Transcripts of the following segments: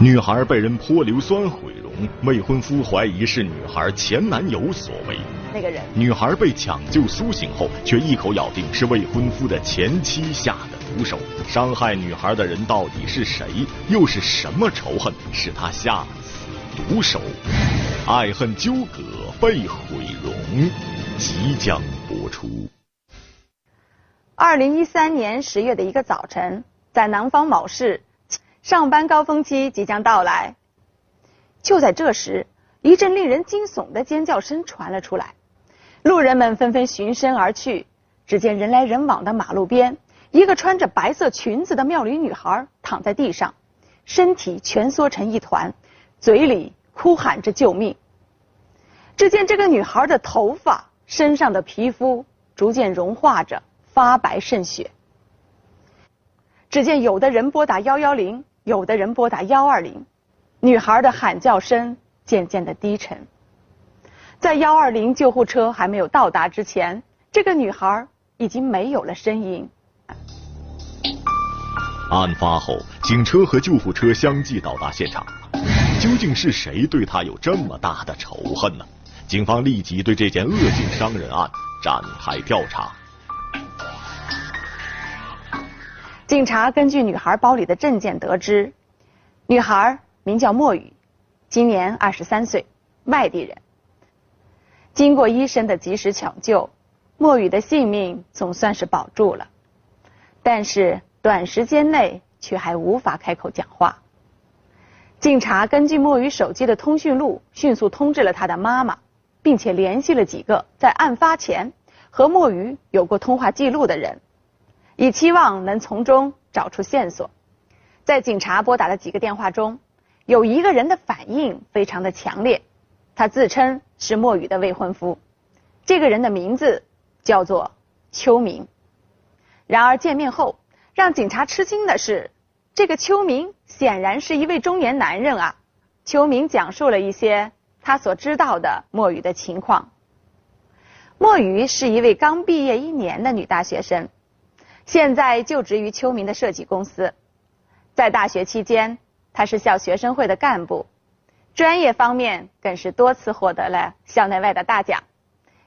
女孩被人泼硫酸毁容，未婚夫怀疑是女孩前男友所为。那个人，女孩被抢救苏醒后，却一口咬定是未婚夫的前妻下的毒手。伤害女孩的人到底是谁？又是什么仇恨使他下此毒手？爱恨纠葛，被毁容，即将播出。二零一三年十月的一个早晨，在南方某市。上班高峰期即将到来，就在这时，一阵令人惊悚的尖叫声传了出来，路人们纷纷循声而去。只见人来人往的马路边，一个穿着白色裙子的妙龄女孩躺在地上，身体蜷缩成一团，嘴里哭喊着救命。只见这个女孩的头发、身上的皮肤逐渐融化着，发白渗血。只见有的人拨打幺幺零。有的人拨打幺二零，女孩的喊叫声渐渐的低沉。在幺二零救护车还没有到达之前，这个女孩已经没有了声音。案发后，警车和救护车相继到达现场，究竟是谁对她有这么大的仇恨呢？警方立即对这件恶性伤人案展开调查。警察根据女孩包里的证件得知，女孩名叫莫雨，今年二十三岁，外地人。经过医生的及时抢救，莫雨的性命总算是保住了，但是短时间内却还无法开口讲话。警察根据莫雨手机的通讯录，迅速通知了她的妈妈，并且联系了几个在案发前和莫雨有过通话记录的人。以期望能从中找出线索。在警察拨打的几个电话中，有一个人的反应非常的强烈，他自称是莫雨的未婚夫。这个人的名字叫做邱明。然而见面后，让警察吃惊的是，这个邱明显然是一位中年男人啊。邱明讲述了一些他所知道的莫雨的情况。莫雨是一位刚毕业一年的女大学生。现在就职于秋明的设计公司，在大学期间，他是校学生会的干部，专业方面更是多次获得了校内外的大奖，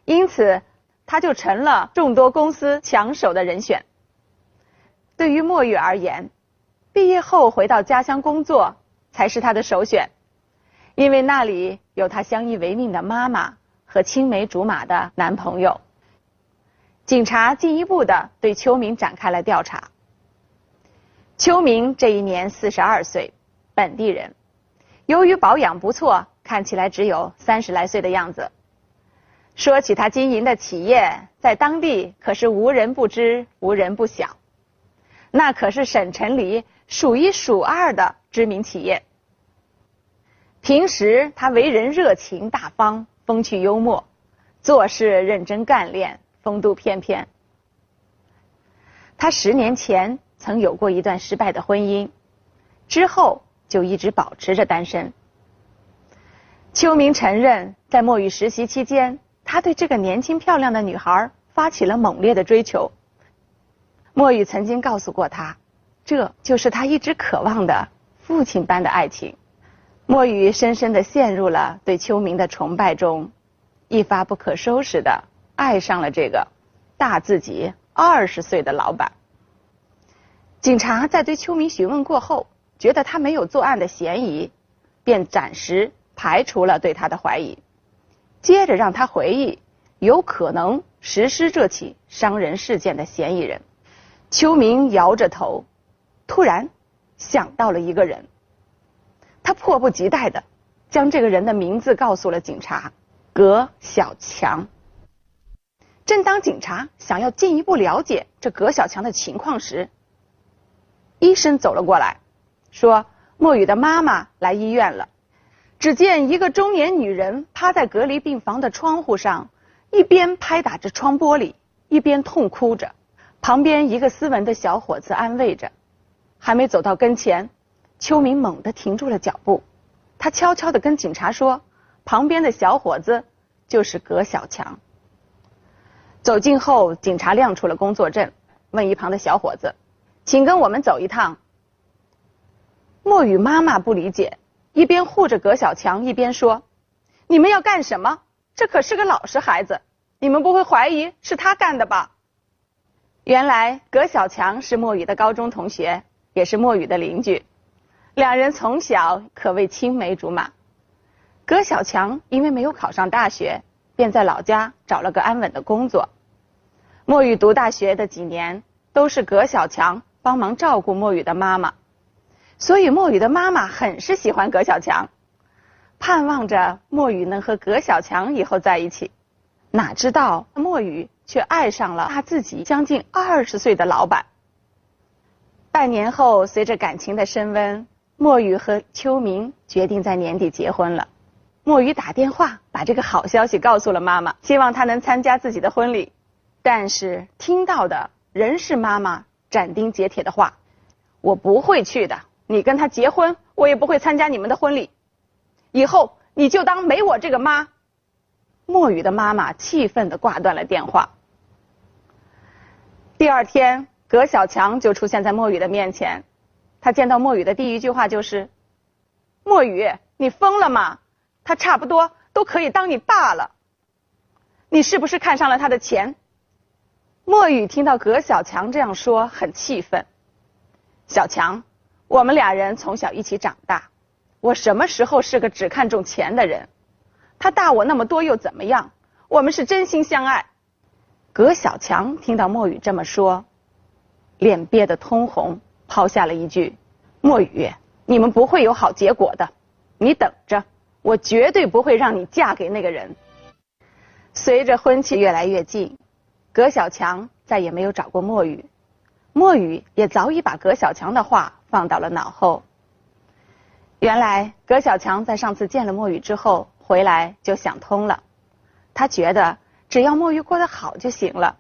因此他就成了众多公司抢手的人选。对于莫雨而言，毕业后回到家乡工作才是他的首选，因为那里有他相依为命的妈妈和青梅竹马的男朋友。警察进一步的对邱明展开了调查。邱明这一年四十二岁，本地人，由于保养不错，看起来只有三十来岁的样子。说起他经营的企业，在当地可是无人不知、无人不晓，那可是省城里数一数二的知名企业。平时他为人热情大方、风趣幽默，做事认真干练。风度翩翩。他十年前曾有过一段失败的婚姻，之后就一直保持着单身。秋明承认，在墨雨实习期间，他对这个年轻漂亮的女孩发起了猛烈的追求。墨雨曾经告诉过他，这就是他一直渴望的父亲般的爱情。墨雨深深的陷入了对秋明的崇拜中，一发不可收拾的。爱上了这个大自己二十岁的老板。警察在对邱明询问过后，觉得他没有作案的嫌疑，便暂时排除了对他的怀疑。接着让他回忆有可能实施这起伤人事件的嫌疑人。邱明摇着头，突然想到了一个人，他迫不及待的将这个人的名字告诉了警察：葛小强。正当警察想要进一步了解这葛小强的情况时，医生走了过来，说：“莫雨的妈妈来医院了。”只见一个中年女人趴在隔离病房的窗户上，一边拍打着窗玻璃，一边痛哭着。旁边一个斯文的小伙子安慰着。还没走到跟前，秋明猛地停住了脚步。他悄悄地跟警察说：“旁边的小伙子就是葛小强。”走近后，警察亮出了工作证，问一旁的小伙子：“请跟我们走一趟。”莫雨妈妈不理解，一边护着葛小强，一边说：“你们要干什么？这可是个老实孩子，你们不会怀疑是他干的吧？”原来葛小强是莫雨的高中同学，也是莫雨的邻居，两人从小可谓青梅竹马。葛小强因为没有考上大学，便在老家找了个安稳的工作。墨雨读大学的几年，都是葛小强帮忙照顾墨雨的妈妈。所以墨雨的妈妈很是喜欢葛小强，盼望着墨雨能和葛小强以后在一起。哪知道墨雨却爱上了他自己将近二十岁的老板。半年后，随着感情的升温，墨雨和秋明决定在年底结婚了。墨雨打电话把这个好消息告诉了妈妈，希望她能参加自己的婚礼。但是听到的仍是妈妈斩钉截铁的话：“我不会去的。”你跟他结婚，我也不会参加你们的婚礼。以后你就当没我这个妈。墨雨的妈妈气愤的挂断了电话。第二天，葛小强就出现在墨雨的面前。他见到墨雨的第一句话就是：“墨雨，你疯了吗？他差不多都可以当你爸了。你是不是看上了他的钱？”墨雨听到葛小强这样说，很气愤。小强。我们俩人从小一起长大，我什么时候是个只看重钱的人？他大我那么多又怎么样？我们是真心相爱。葛小强听到墨雨这么说，脸憋得通红，抛下了一句：“墨雨，你们不会有好结果的，你等着，我绝对不会让你嫁给那个人。”随着婚期越来越近，葛小强再也没有找过墨雨，墨雨也早已把葛小强的话。放到了脑后。原来葛小强在上次见了墨雨之后回来就想通了，他觉得只要墨雨过得好就行了。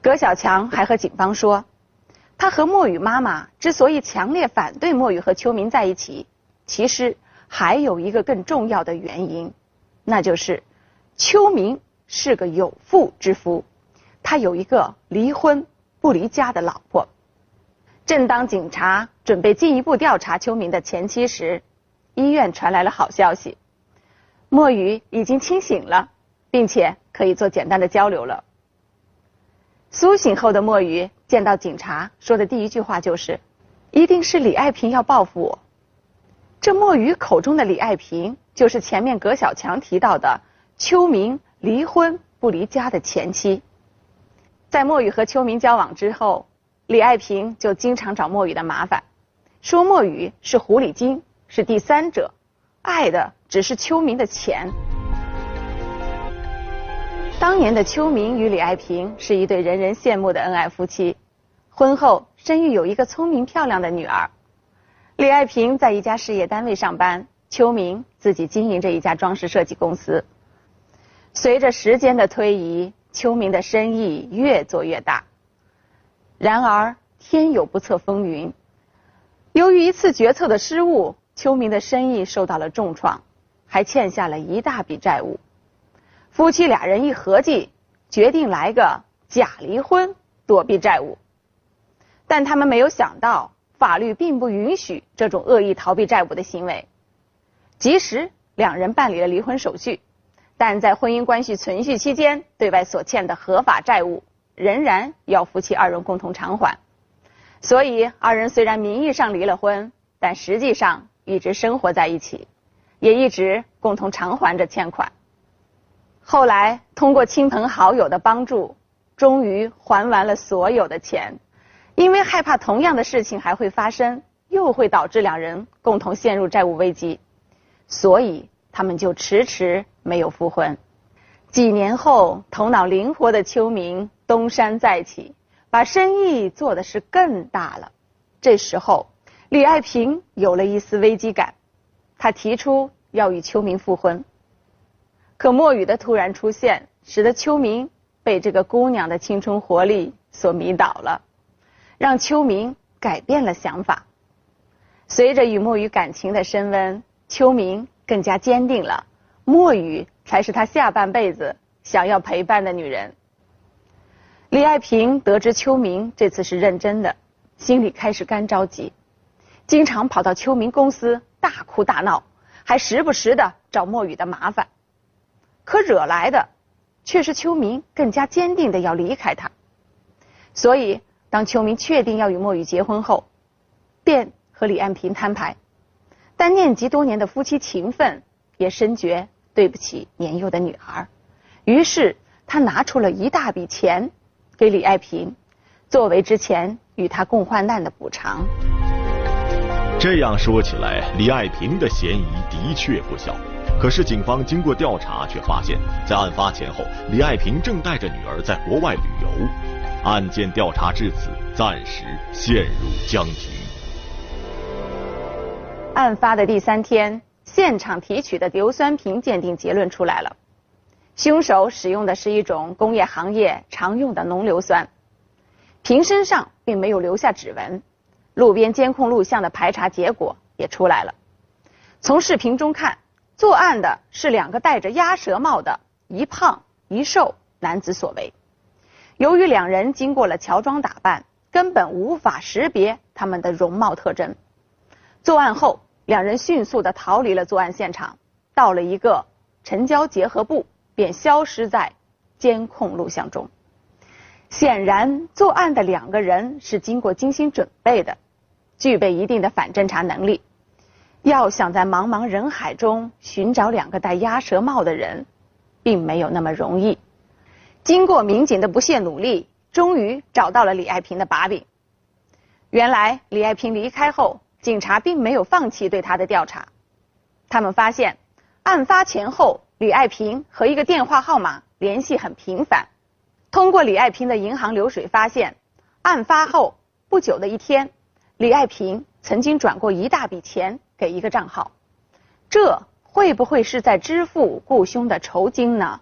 葛小强还和警方说，他和墨雨妈妈之所以强烈反对墨雨和秋明在一起，其实还有一个更重要的原因，那就是秋明是个有妇之夫，他有一个离婚不离家的老婆。正当警察准备进一步调查秋明的前妻时，医院传来了好消息：墨雨已经清醒了，并且可以做简单的交流了。苏醒后的墨雨见到警察，说的第一句话就是：“一定是李爱萍要报复我。”这墨雨口中的李爱萍，就是前面葛小强提到的秋明离婚不离家的前妻。在墨雨和秋明交往之后。李爱萍就经常找墨雨的麻烦，说墨雨是狐狸精，是第三者，爱的只是秋明的钱。当年的秋明与李爱萍是一对人人羡慕的恩爱夫妻，婚后生育有一个聪明漂亮的女儿。李爱萍在一家事业单位上班，秋明自己经营着一家装饰设计公司。随着时间的推移，秋明的生意越做越大。然而天有不测风云，由于一次决策的失误，秋明的生意受到了重创，还欠下了一大笔债务。夫妻俩人一合计，决定来个假离婚躲避债务。但他们没有想到，法律并不允许这种恶意逃避债务的行为。即使两人办理了离婚手续，但在婚姻关系存续期间，对外所欠的合法债务。仍然要夫妻二人共同偿还，所以二人虽然名义上离了婚，但实际上一直生活在一起，也一直共同偿还着欠款。后来通过亲朋好友的帮助，终于还完了所有的钱。因为害怕同样的事情还会发生，又会导致两人共同陷入债务危机，所以他们就迟迟没有复婚。几年后，头脑灵活的秋明。东山再起，把生意做的是更大了。这时候，李爱萍有了一丝危机感，她提出要与秋明复婚。可墨雨的突然出现，使得秋明被这个姑娘的青春活力所迷倒了，让秋明改变了想法。随着与墨雨感情的升温，秋明更加坚定了，墨雨才是他下半辈子想要陪伴的女人。李爱萍得知秋明这次是认真的，心里开始干着急，经常跑到秋明公司大哭大闹，还时不时的找莫雨的麻烦。可惹来的却是秋明更加坚定的要离开他。所以，当秋明确定要与莫雨结婚后，便和李安平摊牌。但念及多年的夫妻情分，也深觉对不起年幼的女儿，于是他拿出了一大笔钱给李爱萍，作为之前与他共患难的补偿。这样说起来，李爱萍的嫌疑的确不小。可是警方经过调查，却发现，在案发前后，李爱萍正带着女儿在国外旅游。案件调查至此，暂时陷入僵局。案发的第三天，现场提取的硫酸瓶鉴定结论出来了，凶手使用的是一种工业行业常用的浓硫酸，瓶身上并没有留下指纹，路边监控录像的排查结果也出来了。从视频中看，作案的是两个戴着鸭舌帽的一胖一瘦男子所为。由于两人经过了乔装打扮，根本无法识别他们的容貌特征。作案后，两人迅速的逃离了作案现场，到了一个城郊结合部，便消失在监控录像中。显然，作案的两个人是经过精心准备的，具备一定的反侦查能力。要想在茫茫人海中寻找两个戴鸭舌帽的人，并没有那么容易。经过民警的不懈努力，终于找到了李爱萍的把柄。原来，李爱萍离开后。警察并没有放弃对他的调查，他们发现案发前后李爱萍和一个电话号码联系很频繁。通过李爱萍的银行流水发现，案发后不久的一天，李爱萍曾经转过一大笔钱给一个账号，这会不会是在支付雇凶的酬金呢？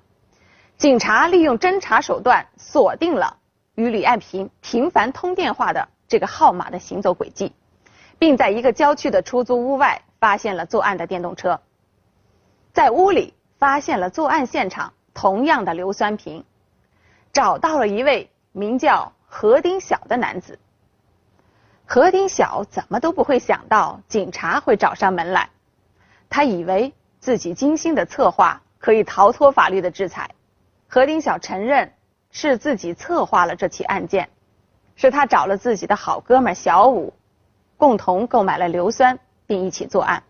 警察利用侦查手段锁定了与李爱萍频繁通电话的这个号码的行走轨迹。并在一个郊区的出租屋外发现了作案的电动车，在屋里发现了作案现场同样的硫酸瓶，找到了一位名叫何丁晓的男子。何丁晓怎么都不会想到警察会找上门来，他以为自己精心的策划可以逃脱法律的制裁。何丁晓承认是自己策划了这起案件，是他找了自己的好哥们小武。共同购买了硫酸，并一起作案。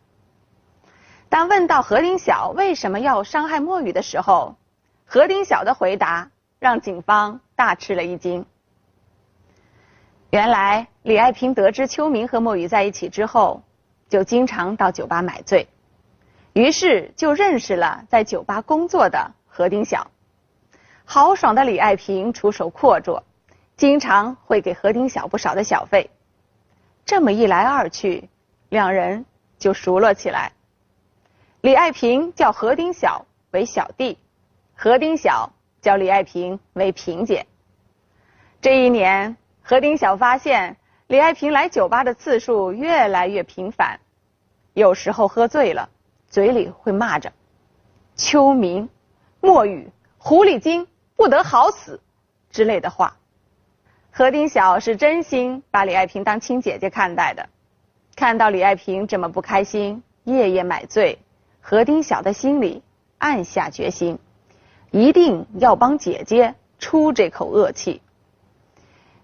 当问到何丁晓为什么要伤害莫雨的时候，何丁晓的回答让警方大吃了一惊。原来李爱萍得知秋明和莫雨在一起之后，就经常到酒吧买醉，于是就认识了在酒吧工作的何丁晓。豪爽的李爱萍出手阔绰，经常会给何丁晓不少的小费。这么一来二去，两人就熟络起来。李爱萍叫何丁晓为小弟，何丁晓叫李爱萍为萍姐。这一年，何丁晓发现李爱萍来酒吧的次数越来越频繁，有时候喝醉了，嘴里会骂着“秋明、墨雨、狐狸精，不得好死”之类的话。何丁晓是真心把李爱萍当亲姐姐看待的，看到李爱萍这么不开心，夜夜买醉，何丁晓的心里暗下决心，一定要帮姐姐出这口恶气。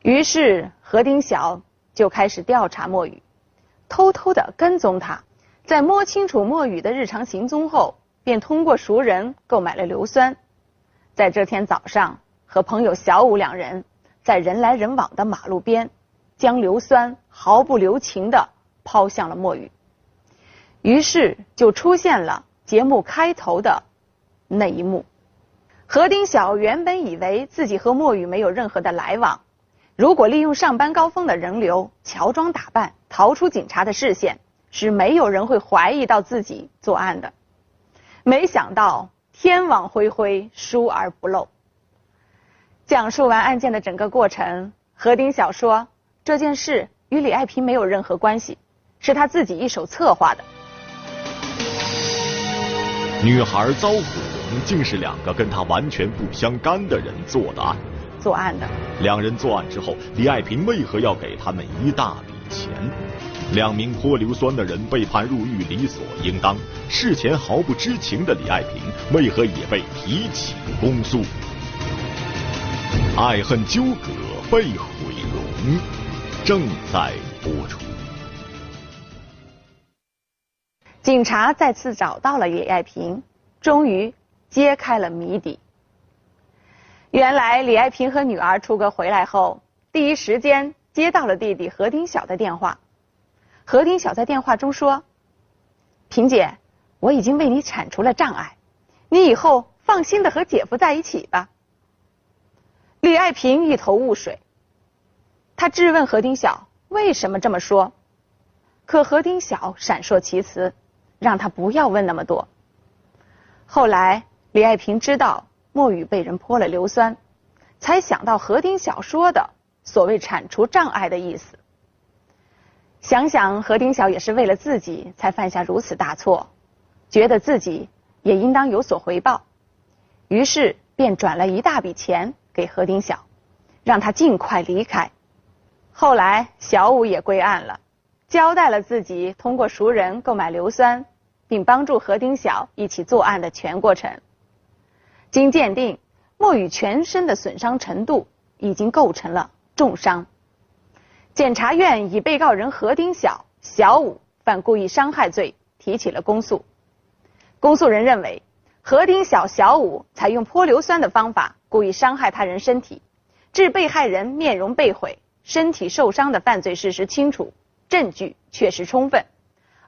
于是何丁晓就开始调查莫雨，偷偷的跟踪他，在摸清楚莫雨的日常行踪后，便通过熟人购买了硫酸，在这天早上和朋友小武两人。在人来人往的马路边，将硫酸毫不留情的抛向了墨雨，于是就出现了节目开头的那一幕。何丁晓原本以为自己和墨雨没有任何的来往，如果利用上班高峰的人流，乔装打扮逃出警察的视线，是没有人会怀疑到自己作案的。没想到天网恢恢，疏而不漏。讲述完案件的整个过程，何丁晓说这件事与李爱萍没有任何关系，是他自己一手策划的。女孩遭苦，竟是两个跟他完全不相干的人做的案。作案的。两人作案之后，李爱萍为何要给他们一大笔钱？两名泼硫酸的人被判入狱，理所应当。事前毫不知情的李爱萍，为何也被提起公诉？爱恨纠葛被毁容，正在播出。警察再次找到了李爱萍，终于揭开了谜底。原来李爱萍和女儿出阁回来后，第一时间接到了弟弟何丁晓的电话。何丁晓在电话中说：“萍姐，我已经为你铲除了障碍，你以后放心的和姐夫在一起吧。”李爱萍一头雾水，她质问何丁晓为什么这么说，可何丁晓闪烁其词，让他不要问那么多。后来李爱萍知道墨雨被人泼了硫酸，才想到何丁晓说的所谓铲除障碍的意思。想想何丁晓也是为了自己才犯下如此大错，觉得自己也应当有所回报，于是便转了一大笔钱给何丁晓，让他尽快离开。后来小武也归案了，交代了自己通过熟人购买硫酸，并帮助何丁晓一起作案的全过程。经鉴定，莫雨全身的损伤程度已经构成了重伤。检察院以被告人何丁晓、小武犯故意伤害罪提起了公诉。公诉人认为，何丁晓、小武采用泼硫酸的方法故意伤害他人身体，致被害人面容被毁、身体受伤的犯罪事实清楚，证据确实充分。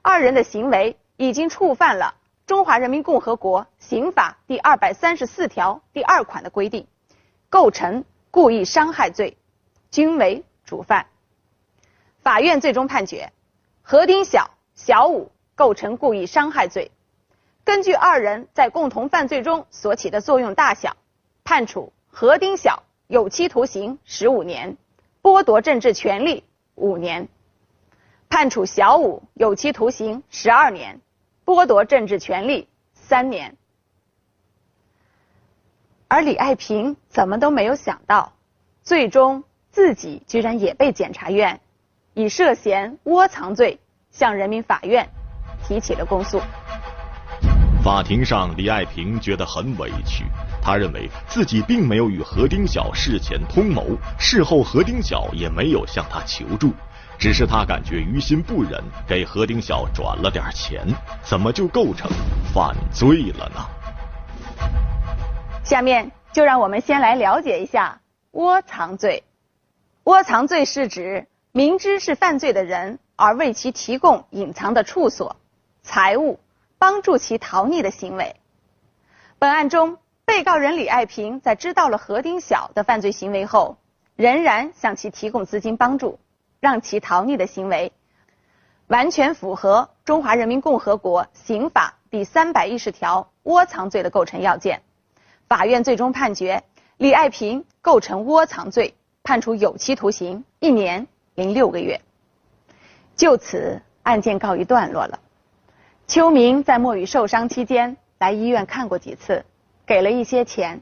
二人的行为已经触犯了《中华人民共和国刑法》第二百三十四条第二款的规定，构成故意伤害罪，均为主犯。法院最终判决，何丁晓、小武构成故意伤害罪。根据二人在共同犯罪中所起的作用大小，判处何丁晓有期徒刑十五年，剥夺政治权利五年；判处小武有期徒刑十二年，剥夺政治权利三年。而李爱萍怎么都没有想到，最终自己居然也被检察院。以涉嫌窝藏罪向人民法院提起了公诉。法庭上，李爱萍觉得很委屈，他认为自己并没有与何丁晓事前通谋，事后何丁晓也没有向他求助，只是他感觉于心不忍，给何丁晓转了点钱，怎么就构成犯罪了呢？下面就让我们先来了解一下窝藏罪。窝藏罪是指。明知是犯罪的人而为其提供隐藏的处所、财物，帮助其逃匿的行为。本案中，被告人李爱萍在知道了何丁晓的犯罪行为后，仍然向其提供资金帮助，让其逃匿的行为，完全符合《中华人民共和国刑法》第三百一十条窝藏罪的构成要件。法院最终判决李爱萍构成窝藏罪，判处有期徒刑一年。零六个月，就此案件告一段落了。秋明在莫雨受伤期间来医院看过几次，给了一些钱。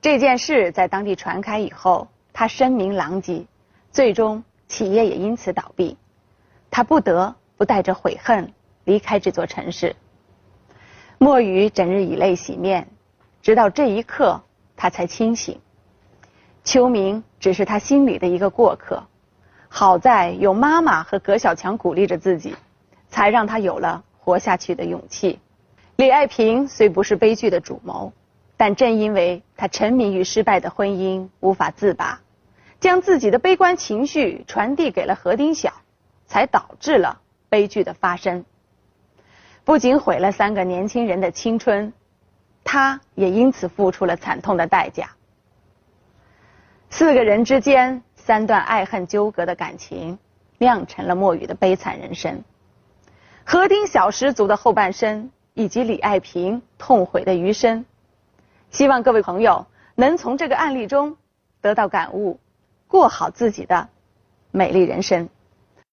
这件事在当地传开以后，他声名狼藉，最终企业也因此倒闭。他不得不带着悔恨离开这座城市。莫雨整日以泪洗面，直到这一刻他才清醒。秋明只是他心里的一个过客。好在有妈妈和葛小强鼓励着自己，才让他有了活下去的勇气。李爱萍虽不是悲剧的主谋，但正因为她沉迷于失败的婚姻无法自拔，将自己的悲观情绪传递给了何丁晓，才导致了悲剧的发生。不仅毁了三个年轻人的青春，他也因此付出了惨痛的代价。四个人之间。三段爱恨纠葛的感情，酿成了莫雨的悲惨人生。何丁小十足的后半生，以及李爱萍痛悔的余生。希望各位朋友能从这个案例中得到感悟，过好自己的美丽人生。